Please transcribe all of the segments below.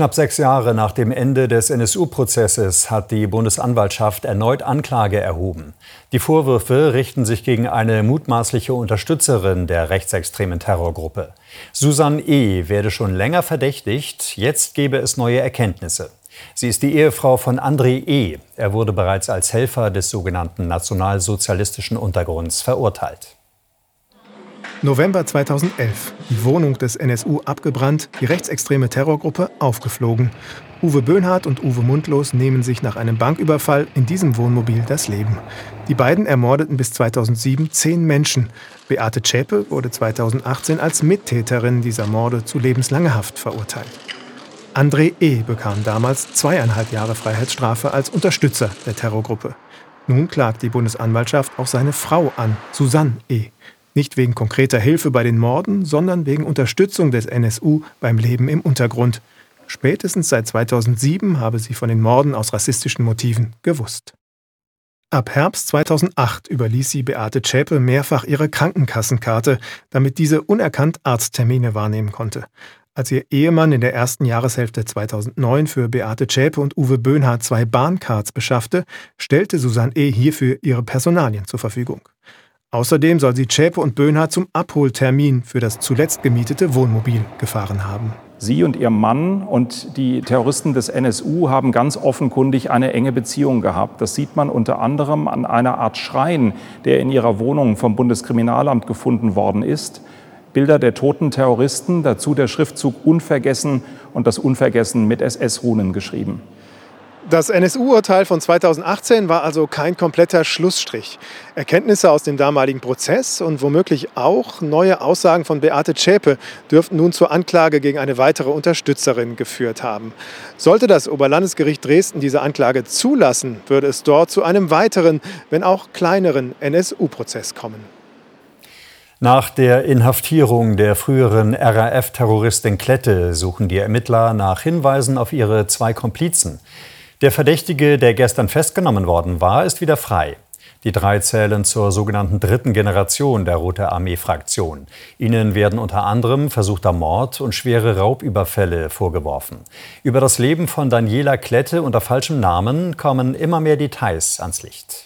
Knapp sechs Jahre nach dem Ende des NSU-Prozesses hat die Bundesanwaltschaft erneut Anklage erhoben. Die Vorwürfe richten sich gegen eine mutmaßliche Unterstützerin der rechtsextremen Terrorgruppe. Susanne E. werde schon länger verdächtigt, jetzt gebe es neue Erkenntnisse. Sie ist die Ehefrau von André E. Er wurde bereits als Helfer des sogenannten nationalsozialistischen Untergrunds verurteilt. November 2011. Die Wohnung des NSU abgebrannt, die rechtsextreme Terrorgruppe aufgeflogen. Uwe Böhnhardt und Uwe Mundlos nehmen sich nach einem Banküberfall in diesem Wohnmobil das Leben. Die beiden ermordeten bis 2007 zehn Menschen. Beate Zschäpe wurde 2018 als Mittäterin dieser Morde zu lebenslanger Haft verurteilt. André E. bekam damals zweieinhalb Jahre Freiheitsstrafe als Unterstützer der Terrorgruppe. Nun klagt die Bundesanwaltschaft auch seine Frau an, Susanne E. Nicht wegen konkreter Hilfe bei den Morden, sondern wegen Unterstützung des NSU beim Leben im Untergrund. Spätestens seit 2007 habe sie von den Morden aus rassistischen Motiven gewusst. Ab Herbst 2008 überließ sie Beate Zschäpe mehrfach ihre Krankenkassenkarte, damit diese unerkannt Arzttermine wahrnehmen konnte. Als ihr Ehemann in der ersten Jahreshälfte 2009 für Beate Zschäpe und Uwe Böhnhardt zwei Bahncards beschaffte, stellte Susanne E. hierfür ihre Personalien zur Verfügung. Außerdem soll sie Zschäpe und Böhnhardt zum Abholtermin für das zuletzt gemietete Wohnmobil gefahren haben. Sie und Ihr Mann und die Terroristen des NSU haben ganz offenkundig eine enge Beziehung gehabt. Das sieht man unter anderem an einer Art Schrein, der in Ihrer Wohnung vom Bundeskriminalamt gefunden worden ist. Bilder der toten Terroristen, dazu der Schriftzug Unvergessen und das Unvergessen mit SS-Runen geschrieben. Das NSU-Urteil von 2018 war also kein kompletter Schlussstrich. Erkenntnisse aus dem damaligen Prozess und womöglich auch neue Aussagen von Beate Zschäpe dürften nun zur Anklage gegen eine weitere Unterstützerin geführt haben. Sollte das Oberlandesgericht Dresden diese Anklage zulassen, würde es dort zu einem weiteren, wenn auch kleineren NSU-Prozess kommen. Nach der Inhaftierung der früheren RAF-Terroristin Klette suchen die Ermittler nach Hinweisen auf ihre zwei Komplizen. Der Verdächtige, der gestern festgenommen worden war, ist wieder frei. Die drei zählen zur sogenannten dritten Generation der Rote Armee-Fraktion. Ihnen werden unter anderem versuchter Mord und schwere Raubüberfälle vorgeworfen. Über das Leben von Daniela Klette unter falschem Namen kommen immer mehr Details ans Licht.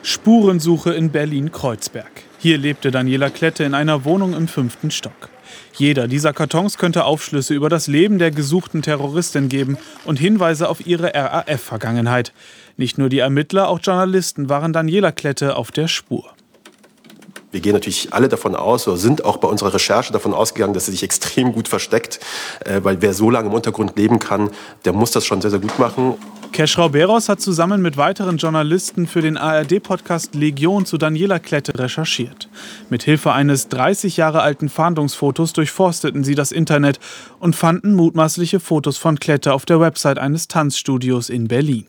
Spurensuche in Berlin-Kreuzberg. Hier lebte Daniela Klette in einer Wohnung im fünften Stock. Jeder dieser Kartons könnte Aufschlüsse über das Leben der gesuchten Terroristin geben und Hinweise auf ihre RAF-Vergangenheit. Nicht nur die Ermittler, auch Journalisten waren Daniela Klette auf der Spur. Wir gehen natürlich alle davon aus oder sind auch bei unserer Recherche davon ausgegangen, dass sie sich extrem gut versteckt, äh, weil wer so lange im Untergrund leben kann, der muss das schon sehr, sehr gut machen. Keschrau Beros hat zusammen mit weiteren Journalisten für den ARD-Podcast Legion zu Daniela Klette recherchiert. Mit Hilfe eines 30 Jahre alten Fahndungsfotos durchforsteten sie das Internet und fanden mutmaßliche Fotos von Klette auf der Website eines Tanzstudios in Berlin.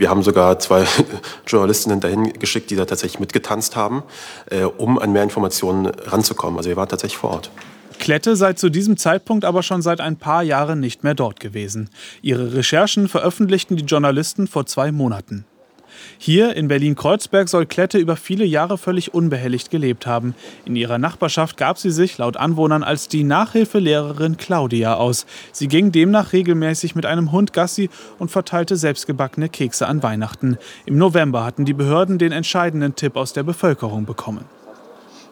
Wir haben sogar zwei Journalistinnen dahin geschickt, die da tatsächlich mitgetanzt haben, äh, um an mehr Informationen ranzukommen. Also wir waren tatsächlich vor Ort. Klette sei zu diesem Zeitpunkt aber schon seit ein paar Jahren nicht mehr dort gewesen. Ihre Recherchen veröffentlichten die Journalisten vor zwei Monaten. Hier in Berlin-Kreuzberg soll Klette über viele Jahre völlig unbehelligt gelebt haben. In ihrer Nachbarschaft gab sie sich laut Anwohnern als die Nachhilfelehrerin Claudia aus. Sie ging demnach regelmäßig mit einem Hund Gassi und verteilte selbstgebackene Kekse an Weihnachten. Im November hatten die Behörden den entscheidenden Tipp aus der Bevölkerung bekommen.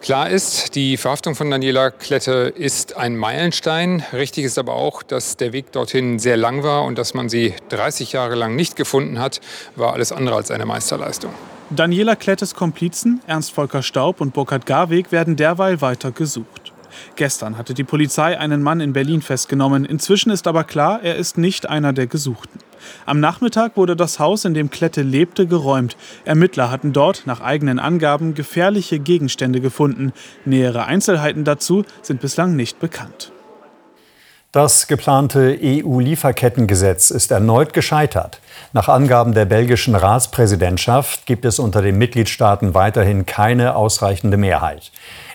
Klar ist, die Verhaftung von Daniela Klette ist ein Meilenstein. Richtig ist aber auch, dass der Weg dorthin sehr lang war und dass man sie 30 Jahre lang nicht gefunden hat, war alles andere als eine Meisterleistung. Daniela Klettes Komplizen, Ernst Volker Staub und Burkhard Garweg, werden derweil weiter gesucht. Gestern hatte die Polizei einen Mann in Berlin festgenommen. Inzwischen ist aber klar, er ist nicht einer der Gesuchten. Am Nachmittag wurde das Haus, in dem Klette lebte, geräumt. Ermittler hatten dort nach eigenen Angaben gefährliche Gegenstände gefunden. Nähere Einzelheiten dazu sind bislang nicht bekannt. Das geplante EU-Lieferkettengesetz ist erneut gescheitert. Nach Angaben der belgischen Ratspräsidentschaft gibt es unter den Mitgliedstaaten weiterhin keine ausreichende Mehrheit.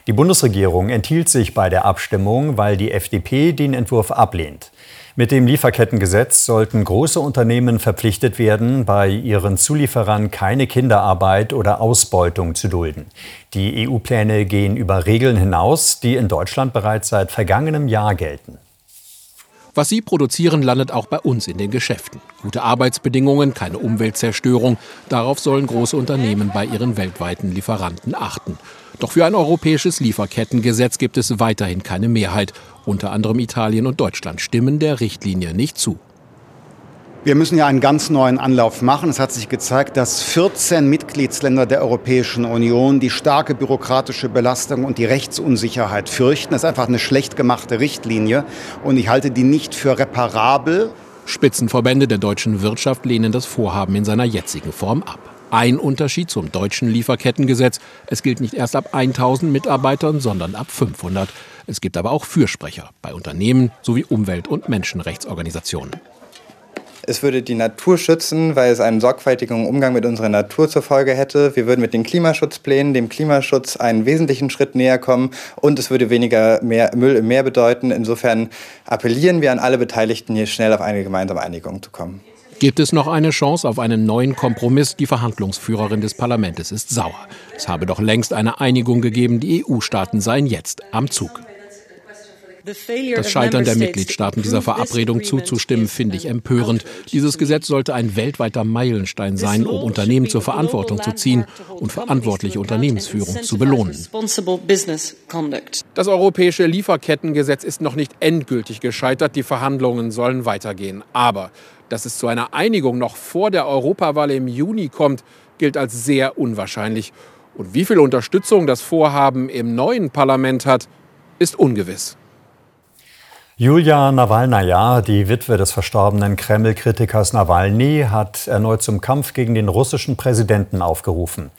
Die Bundesregierung enthielt sich bei der Abstimmung, weil die FDP den Entwurf ablehnt. Mit dem Lieferkettengesetz sollten große Unternehmen verpflichtet werden, bei ihren Zulieferern keine Kinderarbeit oder Ausbeutung zu dulden. Die EU-Pläne gehen über Regeln hinaus, die in Deutschland bereits seit vergangenem Jahr gelten. Was sie produzieren, landet auch bei uns in den Geschäften. Gute Arbeitsbedingungen, keine Umweltzerstörung, darauf sollen große Unternehmen bei ihren weltweiten Lieferanten achten. Doch für ein europäisches Lieferkettengesetz gibt es weiterhin keine Mehrheit. Unter anderem Italien und Deutschland stimmen der Richtlinie nicht zu. Wir müssen ja einen ganz neuen Anlauf machen. Es hat sich gezeigt, dass 14 Mitgliedsländer der Europäischen Union die starke bürokratische Belastung und die Rechtsunsicherheit fürchten. Das ist einfach eine schlecht gemachte Richtlinie und ich halte die nicht für reparabel. Spitzenverbände der deutschen Wirtschaft lehnen das Vorhaben in seiner jetzigen Form ab. Ein Unterschied zum deutschen Lieferkettengesetz. Es gilt nicht erst ab 1000 Mitarbeitern, sondern ab 500. Es gibt aber auch Fürsprecher bei Unternehmen sowie Umwelt- und Menschenrechtsorganisationen. Es würde die Natur schützen, weil es einen sorgfältigen Umgang mit unserer Natur zur Folge hätte. Wir würden mit den Klimaschutzplänen dem Klimaschutz einen wesentlichen Schritt näher kommen und es würde weniger mehr Müll im Meer bedeuten. Insofern appellieren wir an alle Beteiligten, hier schnell auf eine gemeinsame Einigung zu kommen. Gibt es noch eine Chance auf einen neuen Kompromiss? Die Verhandlungsführerin des Parlaments ist sauer. Es habe doch längst eine Einigung gegeben, die EU-Staaten seien jetzt am Zug. Das Scheitern der Mitgliedstaaten dieser Verabredung zuzustimmen, finde ich empörend. Dieses Gesetz sollte ein weltweiter Meilenstein sein, um Unternehmen zur Verantwortung zu ziehen und verantwortliche Unternehmensführung zu belohnen. Das europäische Lieferkettengesetz ist noch nicht endgültig gescheitert. Die Verhandlungen sollen weitergehen. Aber dass es zu einer Einigung noch vor der Europawahl im Juni kommt, gilt als sehr unwahrscheinlich. Und wie viel Unterstützung das Vorhaben im neuen Parlament hat, ist ungewiss. Julia Nawalnaja, die Witwe des verstorbenen Kreml-Kritikers Nawalny, hat erneut zum Kampf gegen den russischen Präsidenten aufgerufen.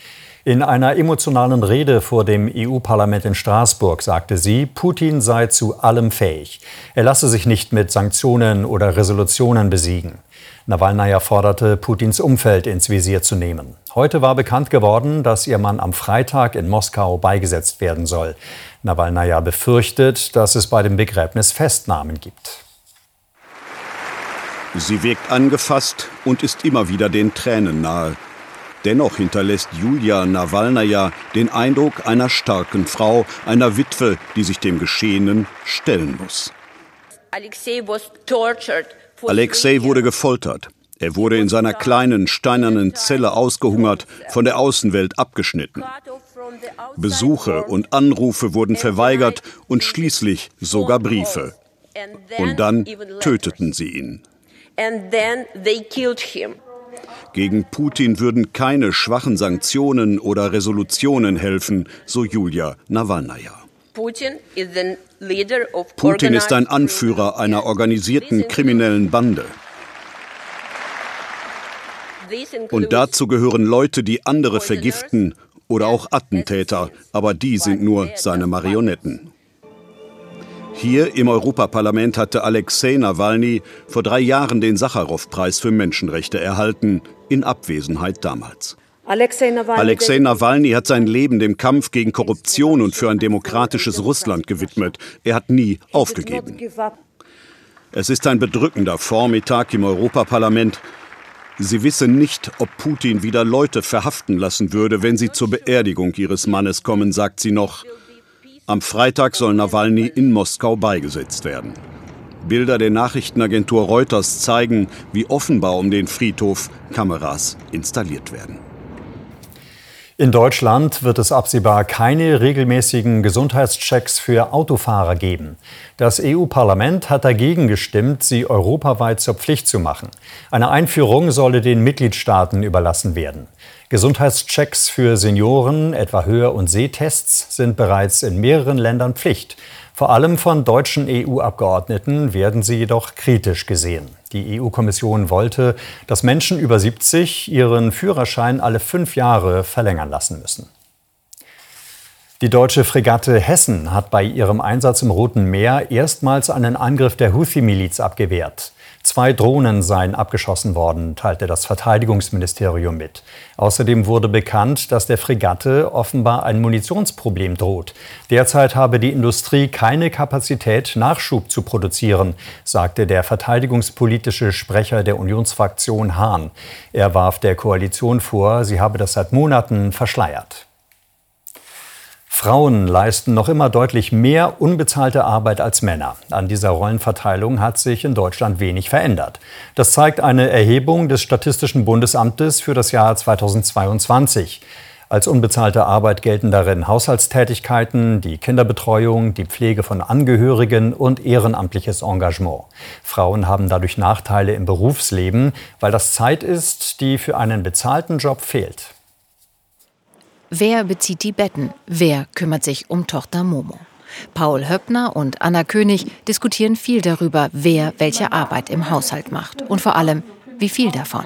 In einer emotionalen Rede vor dem EU-Parlament in Straßburg sagte sie, Putin sei zu allem fähig. Er lasse sich nicht mit Sanktionen oder Resolutionen besiegen. Nawalnaja forderte, Putins Umfeld ins Visier zu nehmen. Heute war bekannt geworden, dass ihr Mann am Freitag in Moskau beigesetzt werden soll. Nawalnaja befürchtet, dass es bei dem Begräbnis Festnahmen gibt. Sie wirkt angefasst und ist immer wieder den Tränen nahe. Dennoch hinterlässt Julia Nawalnaja den Eindruck einer starken Frau, einer Witwe, die sich dem Geschehenen stellen muss. Alexei wurde gefoltert. Er wurde in seiner kleinen steinernen Zelle ausgehungert, von der Außenwelt abgeschnitten. Besuche und Anrufe wurden verweigert und schließlich sogar Briefe. Und dann töteten sie ihn. Gegen Putin würden keine schwachen Sanktionen oder Resolutionen helfen, so Julia Nawalnaja. Putin ist ein Anführer einer organisierten kriminellen Bande. Und dazu gehören Leute, die andere vergiften oder auch Attentäter, aber die sind nur seine Marionetten. Hier im Europaparlament hatte Alexei Nawalny vor drei Jahren den Sacharow-Preis für Menschenrechte erhalten, in Abwesenheit damals. Alexei Nawalny, Alexei Nawalny hat sein Leben dem Kampf gegen Korruption und für ein demokratisches Russland gewidmet. Er hat nie aufgegeben. Es ist ein bedrückender Vormittag im Europaparlament. Sie wissen nicht, ob Putin wieder Leute verhaften lassen würde, wenn sie zur Beerdigung ihres Mannes kommen, sagt sie noch. Am Freitag soll Nawalny in Moskau beigesetzt werden. Bilder der Nachrichtenagentur Reuters zeigen, wie offenbar um den Friedhof Kameras installiert werden. In Deutschland wird es absehbar keine regelmäßigen Gesundheitschecks für Autofahrer geben. Das EU-Parlament hat dagegen gestimmt, sie europaweit zur Pflicht zu machen. Eine Einführung solle den Mitgliedstaaten überlassen werden. Gesundheitschecks für Senioren, etwa Hör- und Sehtests, sind bereits in mehreren Ländern Pflicht. Vor allem von deutschen EU-Abgeordneten werden sie jedoch kritisch gesehen. Die EU-Kommission wollte, dass Menschen über 70 ihren Führerschein alle fünf Jahre verlängern lassen müssen. Die deutsche Fregatte Hessen hat bei ihrem Einsatz im Roten Meer erstmals einen Angriff der Houthi-Miliz abgewehrt. Zwei Drohnen seien abgeschossen worden, teilte das Verteidigungsministerium mit. Außerdem wurde bekannt, dass der Fregatte offenbar ein Munitionsproblem droht. Derzeit habe die Industrie keine Kapazität, Nachschub zu produzieren, sagte der verteidigungspolitische Sprecher der Unionsfraktion Hahn. Er warf der Koalition vor, sie habe das seit Monaten verschleiert. Frauen leisten noch immer deutlich mehr unbezahlte Arbeit als Männer. An dieser Rollenverteilung hat sich in Deutschland wenig verändert. Das zeigt eine Erhebung des Statistischen Bundesamtes für das Jahr 2022. Als unbezahlte Arbeit gelten darin Haushaltstätigkeiten, die Kinderbetreuung, die Pflege von Angehörigen und ehrenamtliches Engagement. Frauen haben dadurch Nachteile im Berufsleben, weil das Zeit ist, die für einen bezahlten Job fehlt. Wer bezieht die Betten? Wer kümmert sich um Tochter Momo? Paul Höppner und Anna König diskutieren viel darüber, wer welche Arbeit im Haushalt macht und vor allem, wie viel davon.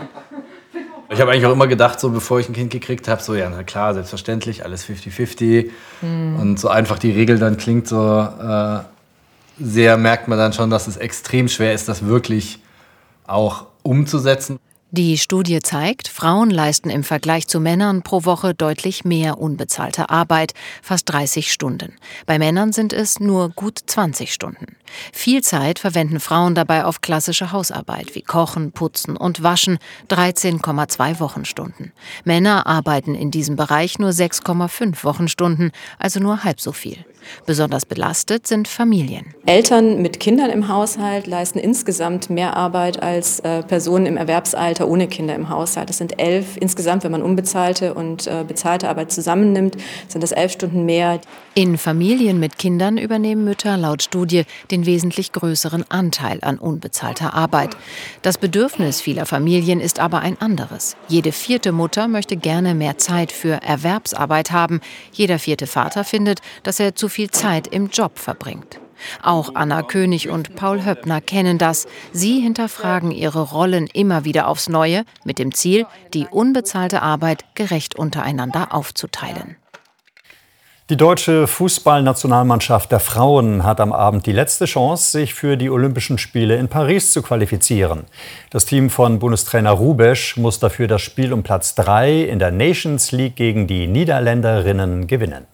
Ich habe eigentlich auch immer gedacht, so bevor ich ein Kind gekriegt habe, so ja, na klar, selbstverständlich, alles 50-50. Hm. Und so einfach die Regel dann klingt, so äh, sehr merkt man dann schon, dass es extrem schwer ist, das wirklich auch umzusetzen. Die Studie zeigt, Frauen leisten im Vergleich zu Männern pro Woche deutlich mehr unbezahlte Arbeit, fast 30 Stunden. Bei Männern sind es nur gut 20 Stunden. Viel Zeit verwenden Frauen dabei auf klassische Hausarbeit wie Kochen, Putzen und Waschen, 13,2 Wochenstunden. Männer arbeiten in diesem Bereich nur 6,5 Wochenstunden, also nur halb so viel. Besonders belastet sind Familien. Eltern mit Kindern im Haushalt leisten insgesamt mehr Arbeit als äh, Personen im Erwerbsalter ohne Kinder im Haushalt. Das sind elf insgesamt, wenn man unbezahlte und äh, bezahlte Arbeit zusammennimmt, sind das elf Stunden mehr. In Familien mit Kindern übernehmen Mütter laut Studie den wesentlich größeren Anteil an unbezahlter Arbeit. Das Bedürfnis vieler Familien ist aber ein anderes. Jede vierte Mutter möchte gerne mehr Zeit für Erwerbsarbeit haben. Jeder vierte Vater findet, dass er zu viel Zeit im Job verbringt. Auch Anna König und Paul Höppner kennen das. Sie hinterfragen ihre Rollen immer wieder aufs Neue mit dem Ziel, die unbezahlte Arbeit gerecht untereinander aufzuteilen. Die deutsche Fußballnationalmannschaft der Frauen hat am Abend die letzte Chance, sich für die Olympischen Spiele in Paris zu qualifizieren. Das Team von Bundestrainer Rubesch muss dafür das Spiel um Platz 3 in der Nations League gegen die Niederländerinnen gewinnen.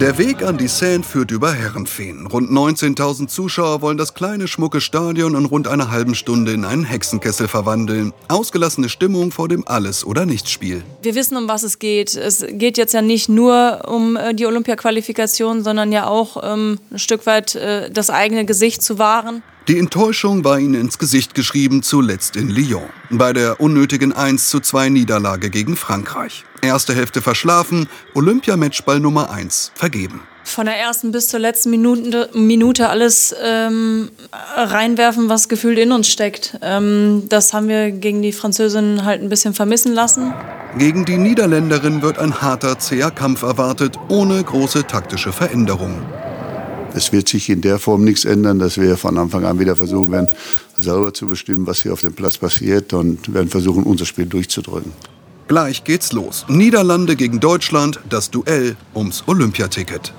Der Weg an die Seine führt über Herrenfeen. Rund 19.000 Zuschauer wollen das kleine, schmucke Stadion in rund einer halben Stunde in einen Hexenkessel verwandeln. Ausgelassene Stimmung vor dem Alles- oder Nichts-Spiel. Wir wissen, um was es geht. Es geht jetzt ja nicht nur um äh, die Olympiaqualifikation, sondern ja auch ähm, ein Stück weit äh, das eigene Gesicht zu wahren. Die Enttäuschung war ihnen ins Gesicht geschrieben, zuletzt in Lyon, bei der unnötigen 1 zu 2 Niederlage gegen Frankreich. Erste Hälfte verschlafen, Olympiamatchball Nummer 1 vergeben. Von der ersten bis zur letzten Minute, Minute alles ähm, reinwerfen, was gefühlt in uns steckt. Ähm, das haben wir gegen die Französinnen halt ein bisschen vermissen lassen. Gegen die Niederländerin wird ein harter, zäher Kampf erwartet, ohne große taktische Veränderungen. Es wird sich in der Form nichts ändern, dass wir von Anfang an wieder versuchen werden, sauber zu bestimmen, was hier auf dem Platz passiert und werden versuchen, unser Spiel durchzudrücken. Gleich geht's los. Niederlande gegen Deutschland, das Duell ums Olympiaticket.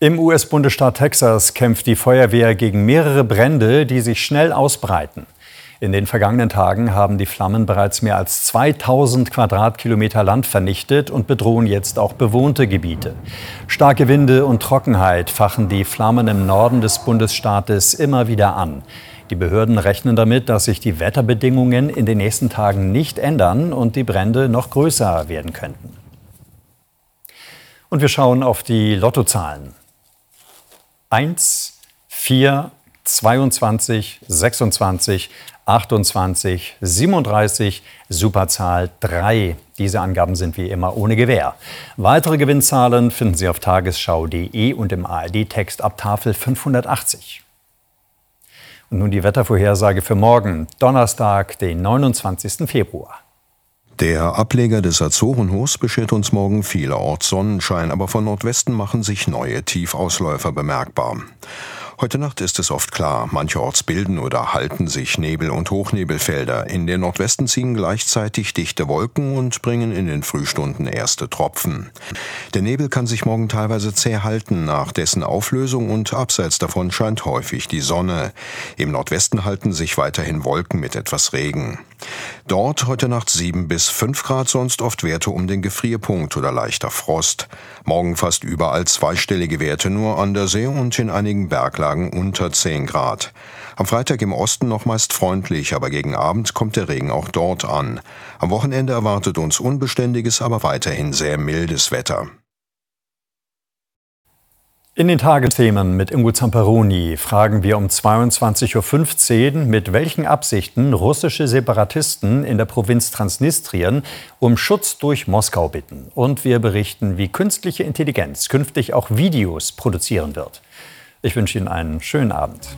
Im US-Bundesstaat Texas kämpft die Feuerwehr gegen mehrere Brände, die sich schnell ausbreiten. In den vergangenen Tagen haben die Flammen bereits mehr als 2000 Quadratkilometer Land vernichtet und bedrohen jetzt auch bewohnte Gebiete. Starke Winde und Trockenheit fachen die Flammen im Norden des Bundesstaates immer wieder an. Die Behörden rechnen damit, dass sich die Wetterbedingungen in den nächsten Tagen nicht ändern und die Brände noch größer werden könnten. Und wir schauen auf die Lottozahlen. 1, 4, 22, 26, 28, 37, Superzahl 3. Diese Angaben sind wie immer ohne Gewähr. Weitere Gewinnzahlen finden Sie auf tagesschau.de und im ARD-Text ab Tafel 580. Und nun die Wettervorhersage für morgen, Donnerstag, den 29. Februar. Der Ableger des Azorenhofs beschert uns morgen vielerorts Sonnenschein, aber von Nordwesten machen sich neue Tiefausläufer bemerkbar. Heute Nacht ist es oft klar, mancherorts bilden oder halten sich Nebel- und Hochnebelfelder. In den Nordwesten ziehen gleichzeitig dichte Wolken und bringen in den Frühstunden erste Tropfen. Der Nebel kann sich morgen teilweise zäh halten nach dessen Auflösung und abseits davon scheint häufig die Sonne. Im Nordwesten halten sich weiterhin Wolken mit etwas Regen. Dort heute Nacht 7 bis 5 Grad, sonst oft Werte um den Gefrierpunkt oder leichter Frost. Morgen fast überall zweistellige Werte, nur an der See und in einigen Berglagen unter 10 Grad. Am Freitag im Osten noch meist freundlich, aber gegen Abend kommt der Regen auch dort an. Am Wochenende erwartet uns unbeständiges, aber weiterhin sehr mildes Wetter. In den Tagesthemen mit Ingo Zamperoni fragen wir um 22.15 Uhr, mit welchen Absichten russische Separatisten in der Provinz Transnistrien um Schutz durch Moskau bitten. Und wir berichten, wie künstliche Intelligenz künftig auch Videos produzieren wird. Ich wünsche Ihnen einen schönen Abend.